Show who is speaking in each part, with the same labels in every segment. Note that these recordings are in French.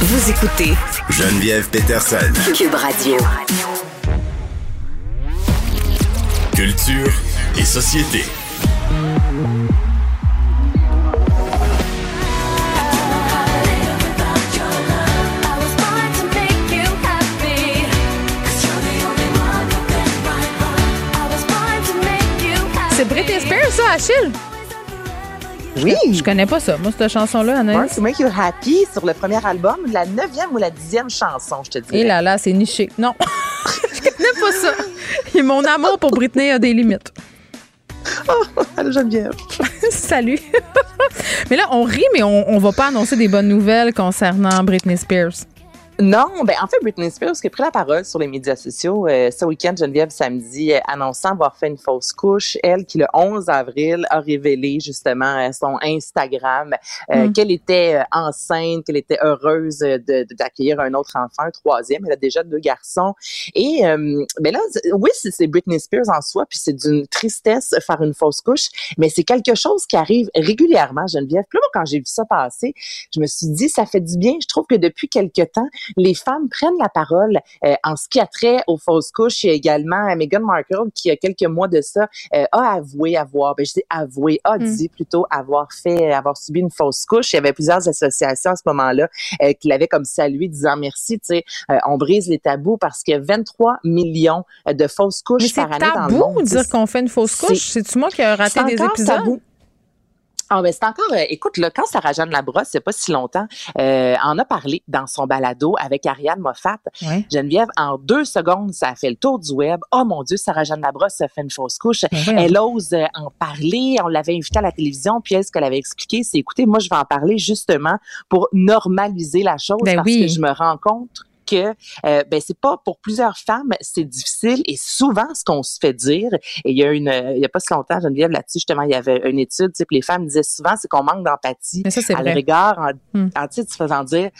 Speaker 1: Vous écoutez
Speaker 2: Geneviève Peterson.
Speaker 1: Cube Radio.
Speaker 2: Culture et société.
Speaker 3: C'est Britney Spears, ça, Achille?
Speaker 4: Oui.
Speaker 3: Je connais pas ça. Moi, cette chanson-là, Anaïs.
Speaker 4: to Make You Happy sur le premier album, la neuvième ou la dixième chanson, je te dis.
Speaker 3: Et là, là, c'est niché. Non. Je connais pas ça. Et mon amour pour Britney a des limites.
Speaker 4: Allô, Geneviève.
Speaker 3: Salut. mais là, on rit, mais on, on va pas annoncer des bonnes nouvelles concernant Britney Spears.
Speaker 4: Non, ben en fait, Britney Spears qui a pris la parole sur les médias sociaux euh, ce week-end, Geneviève, samedi, euh, annonçant avoir fait une fausse couche. Elle qui, le 11 avril, a révélé justement euh, son Instagram euh,
Speaker 3: Mm.
Speaker 4: qu'elle était euh, enceinte, qu'elle était heureuse de- de- d'accueillir un autre enfant, un troisième. Elle a déjà deux garçons. Et euh, ben là, oui, c'est c'est Britney Spears en soi, puis c'est d'une tristesse faire une fausse couche, mais c'est quelque chose qui arrive régulièrement, Geneviève. Puis là, moi, quand j'ai vu ça passer, je me suis dit, ça fait du bien. Je trouve que depuis quelque temps, les femmes prennent la parole euh, en ce qui a trait aux fausses couches. Il y a également euh, Meghan Markle qui, il y a quelques mois de ça, euh, a avoué avoir, ben, je dis avoué, a
Speaker 3: Mm.
Speaker 4: dit plutôt avoir fait, avoir subi une fausse couche. Il y avait plusieurs associations à ce moment-là euh, qui l'avaient comme salué, disant merci, tu sais, euh, on brise les tabous parce que 23 millions de fausses couches
Speaker 3: Mais c'est
Speaker 4: par année dans le
Speaker 3: tabou
Speaker 4: monde.
Speaker 3: dire qu'on fait une fausse
Speaker 4: C'est-
Speaker 3: couche? C'est-tu moi qui ai raté
Speaker 4: c'est
Speaker 3: des épisodes?
Speaker 4: tabou. Ah ben c'est encore, euh, écoute, là, quand Sarah Jeanne Labrosse, c'est pas si longtemps, euh, en a parlé dans son balado avec Ariane Moffat. Geneviève, en deux secondes, ça a fait le tour du web. Oh mon Dieu, Sarah Jeanne Labrosse a fait une fausse couche.
Speaker 3: Ben.
Speaker 4: Elle ose euh, en parler. On l'avait invitée à la télévision, puis elle, ce qu'elle avait expliqué, c'est écoutez, moi, je vais en parler justement pour normaliser la chose
Speaker 3: Ben
Speaker 4: parce
Speaker 3: oui.
Speaker 4: que je me rends compte que euh, ben c'est pas pour plusieurs femmes c'est difficile et souvent ce qu'on se fait dire et il y a une il y a pas si longtemps Geneviève là-dessus justement il y avait une étude tu sais, les femmes disaient souvent c'est qu'on manque d'empathie
Speaker 3: c'est
Speaker 4: à
Speaker 3: vrai.
Speaker 4: en,
Speaker 3: Hmm.
Speaker 4: en tu sais, te faisant dire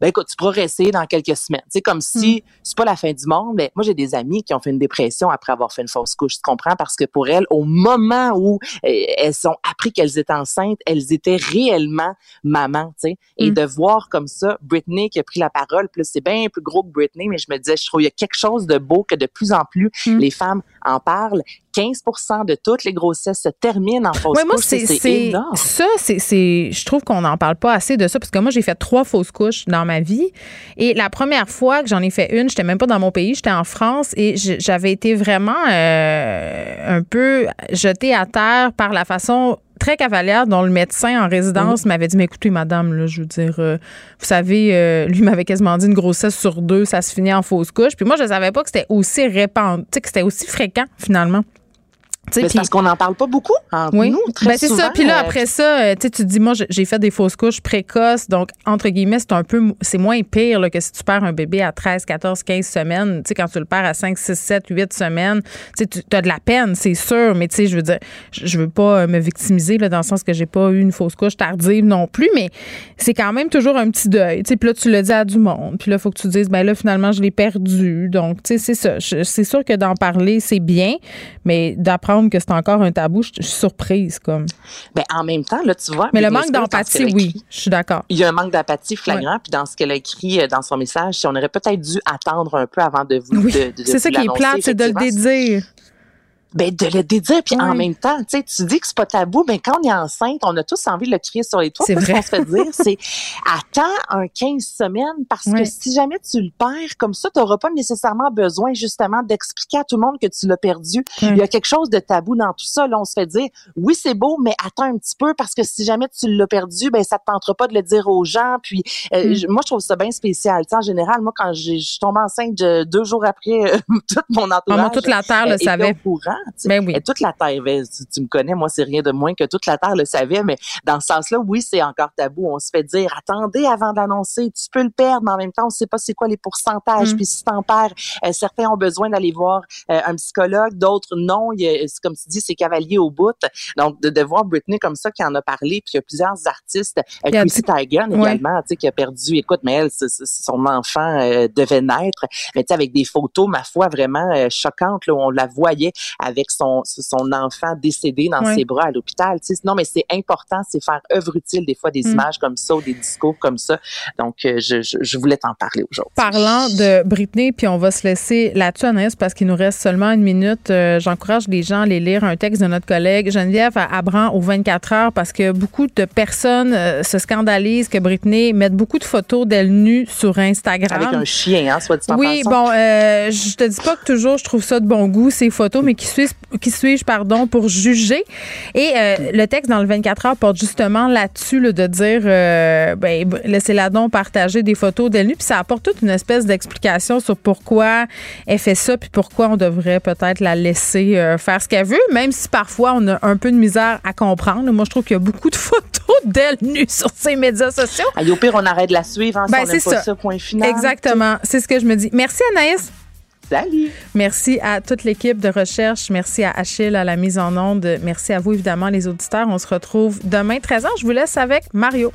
Speaker 4: ben écoute tu pourras rester dans quelques semaines tu sais comme si
Speaker 3: Hmm.
Speaker 4: c'est pas la fin du monde mais moi j'ai des amis qui ont fait une dépression après avoir fait une fausse couche tu comprends? Parce que pour elles au moment où euh, elles ont appris qu'elles étaient enceintes elles étaient réellement mamans tu sais? Et
Speaker 3: Hmm.
Speaker 4: de voir comme ça Britney qui a pris la parole plus c'est bien plus gros que Britney mais je me disais je trouve il y a quelque chose de beau que de plus en plus
Speaker 3: Hmm.
Speaker 4: les femmes en parlent. 15% de toutes les grossesses se terminent en fausse
Speaker 3: Ouais, moi,
Speaker 4: couche
Speaker 3: c'est
Speaker 4: énorme.
Speaker 3: ça, c'est je trouve qu'on n'en parle pas assez de ça parce que moi, j'ai fait trois fausses couches dans ma vie. Et la première fois que j'en ai fait une, j'étais même pas dans mon pays, j'étais en France et j'avais été vraiment euh, un peu jetée à terre par la façon très cavalière dont le médecin en résidence m'avait dit mais écoutez madame là je veux dire euh, vous savez euh, lui m'avait quasiment dit une grossesse sur deux ça se finit en fausse couche. Puis moi je savais pas que c'était aussi répandu tu sais, que c'était aussi fréquent finalement
Speaker 4: Parce qu'on n'en parle pas beaucoup entre
Speaker 3: oui,
Speaker 4: nous. Très
Speaker 3: ben, c'est ça. Puis là,
Speaker 4: euh,
Speaker 3: après ça, euh, tu te dis, moi, j'ai- fait des fausses couches précoces. Donc, entre guillemets, c'est un peu, c'est moins pire là, que si tu perds un bébé à 13, 14, 15 semaines. Tu sais, quand tu le perds à 5, 6, 7, 8 semaines, tu as de la peine, c'est sûr. Mais tu sais, je veux dire, je veux pas euh, me victimiser là, dans le sens que j'ai pas eu une fausse couche tardive non plus. Mais c'est quand même toujours un petit deuil. Tu sais, puis là, tu le dis à du monde. Puis là, il faut que tu dises, ben là, finalement, je l'ai perdu. Donc, tu sais, c'est ça. C'est sûr que d'en parler, c'est bien. Mais d'apprendre que c'est encore un tabou, je je suis surprise, comme.
Speaker 4: ben, en même temps, là, tu vois.
Speaker 3: Mais le manque d'empathie, oui, je suis d'accord.
Speaker 4: Il y a un manque d'empathie flagrant, puis dans ce qu'elle a écrit euh, dans son message, si on aurait peut-être dû attendre un peu avant de vous
Speaker 3: Oui, c'est ça qui est plate, c'est de le dédire.
Speaker 4: Ben, de le dédire, puis en même temps, tu sais, tu dis que c'est pas tabou, mais quand on est enceinte, on a tous envie de le crier sur les toits.
Speaker 3: C'est
Speaker 4: Puis Ce
Speaker 3: vrai.
Speaker 4: qu'on se fait dire, c'est attends un 15 semaines parce
Speaker 3: Oui.
Speaker 4: que si jamais tu le perds, comme ça, tu n'auras pas nécessairement besoin justement d'expliquer à tout le monde que tu l'as perdu. Il y a quelque chose de tabou dans tout ça. Là, on se fait dire, oui, c'est beau, mais attends un petit peu parce que si jamais tu l'as perdu, ben ça te tentera pas de le dire aux gens. Puis euh,
Speaker 3: Mm.
Speaker 4: je- moi, je trouve ça bien spécial. Tu sais, en général, moi, quand je suis tombée enceinte deux jours après, euh, tout mon entourage
Speaker 3: moi, toute la terre le savait.
Speaker 4: au courant.
Speaker 3: Ben oui.
Speaker 4: Et toute la terre, ben, tu, tu me connais, moi, c'est rien de moins que toute la terre le savait, mais dans ce sens-là, oui, c'est encore tabou. On se fait dire, attendez avant d'annoncer, tu peux le perdre, mais en même temps, on sait pas c'est quoi les pourcentages.
Speaker 3: Mm.
Speaker 4: Puis si t'en perds, euh, certains ont besoin d'aller voir euh, un psychologue, d'autres non. Il y a- comme tu dis, c'est cavalier au bout. Donc, de, de voir Britney comme ça, qui en a parlé, puis il y a plusieurs artistes, euh, Chrissy Teigen
Speaker 3: Ouais.
Speaker 4: également, tu sais, qui a perdu, écoute, mais elle, c'est- c'est- son enfant euh, devait naître, mais tu sais, avec des photos, ma foi, vraiment euh, choquantes, là, où on la voyait avec avec son, son enfant décédé dans ses bras à l'hôpital. Non, mais c'est important, c'est faire œuvre utile des fois des mm. images comme ça ou des discours comme ça. Donc, euh, je, je, voulais t'en parler aujourd'hui.
Speaker 3: Parlant de Britney, puis on va se laisser là-dessus, Anaïs, parce qu'il nous reste seulement une minute. Euh, j'encourage les gens à aller lire un texte de notre collègue Geneviève Abran au 24 heures parce que beaucoup de personnes euh, se scandalisent que Britney mette beaucoup de photos d'elle nue sur Instagram.
Speaker 4: Avec un chien, hein, soit dit en
Speaker 3: Oui, bon, euh, je te dis pas que toujours je trouve ça de bon goût, ces photos, mais qui suis-je qui suis pardon, pour juger? Et euh, le texte dans le 24 heures porte justement là-dessus de dire, ben, laissez-la donc partager des photos d'elle nue, puis ça apporte toute une espèce d'explication sur pourquoi elle fait ça, puis pourquoi on devrait peut-être la laisser faire ce qu'elle veut, même si parfois on a un peu de misère à comprendre. Moi, je trouve qu'il y a beaucoup de photos d'elle nue sur ses médias sociaux.
Speaker 4: Ah, au pire, on arrête de la suivre. Hein, ben, c'est ça. ça. point final.
Speaker 3: Exactement. C'est ce que je me dis. Merci, Anaïs.
Speaker 4: Salut.
Speaker 3: Merci à toute l'équipe de recherche. Merci à Achille à la mise en onde. Merci à vous, évidemment, les auditeurs. On se retrouve demain, 13h. Je vous laisse avec Mario.